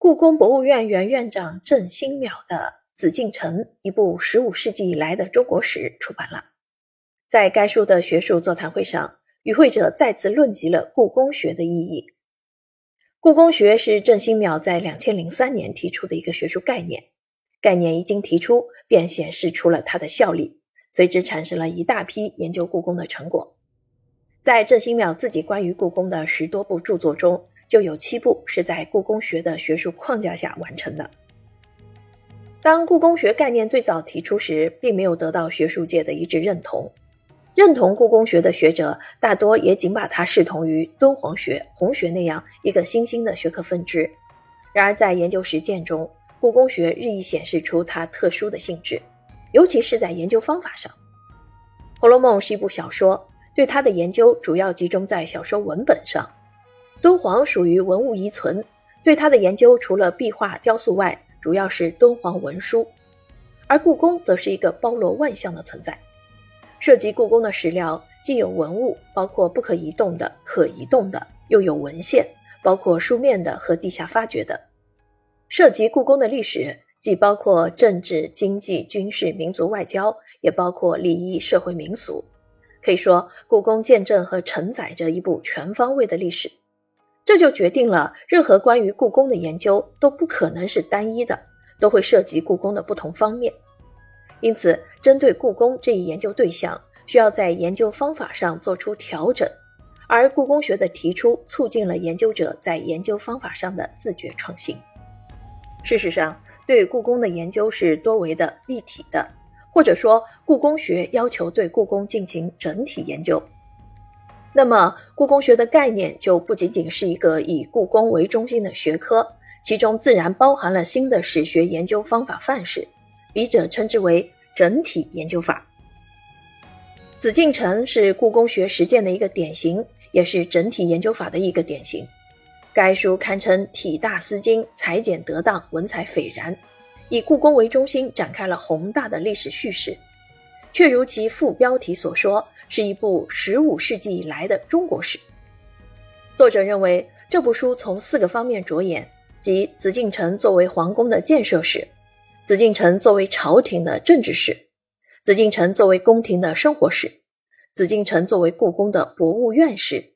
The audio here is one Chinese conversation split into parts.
故宫博物院原院长郑新淼的《紫禁城：一部十五世纪以来的中国史》出版了。在该书的学术座谈会上，与会者再次论及了故宫学的意义。故宫学是郑新淼在两千零三年提出的一个学术概念，概念一经提出，便显示出了它的效力，随之产生了一大批研究故宫的成果。在郑新淼自己关于故宫的十多部著作中，就有七部是在故宫学的学术框架下完成的。当故宫学概念最早提出时，并没有得到学术界的一致认同。认同故宫学的学者，大多也仅把它视同于敦煌学、红学那样一个新兴的学科分支。然而，在研究实践中，故宫学日益显示出它特殊的性质，尤其是在研究方法上。《红楼梦》是一部小说，对它的研究主要集中在小说文本上。敦煌属于文物遗存，对它的研究除了壁画、雕塑外，主要是敦煌文书；而故宫则是一个包罗万象的存在。涉及故宫的史料，既有文物，包括不可移动的、可移动的；又有文献，包括书面的和地下发掘的。涉及故宫的历史，既包括政治、经济、军事、民族外交，也包括礼仪、社会、民俗。可以说，故宫见证和承载着一部全方位的历史。这就决定了，任何关于故宫的研究都不可能是单一的，都会涉及故宫的不同方面。因此，针对故宫这一研究对象，需要在研究方法上做出调整。而故宫学的提出，促进了研究者在研究方法上的自觉创新。事实上，对故宫的研究是多维的、立体的，或者说，故宫学要求对故宫进行整体研究。那么，故宫学的概念就不仅仅是一个以故宫为中心的学科，其中自然包含了新的史学研究方法范式，笔者称之为整体研究法。紫禁城是故宫学实践的一个典型，也是整体研究法的一个典型。该书堪称体大思精，裁剪得当，文采斐然，以故宫为中心展开了宏大的历史叙事，却如其副标题所说。是一部十五世纪以来的中国史。作者认为，这部书从四个方面着眼，即紫禁城作为皇宫的建设史，紫禁城作为朝廷的政治史，紫禁城作为宫廷的生活史，紫禁城作为故宫的博物院史，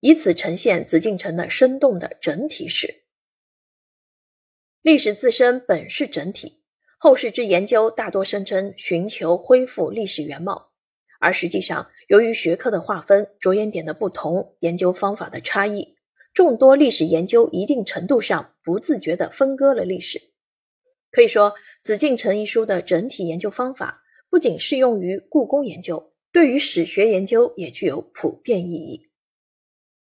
以此呈现紫禁城的生动的整体史。历史自身本是整体，后世之研究大多声称寻求恢复历史原貌。而实际上，由于学科的划分、着眼点的不同、研究方法的差异，众多历史研究一定程度上不自觉地分割了历史。可以说，《紫禁城》一书的整体研究方法不仅适用于故宫研究，对于史学研究也具有普遍意义。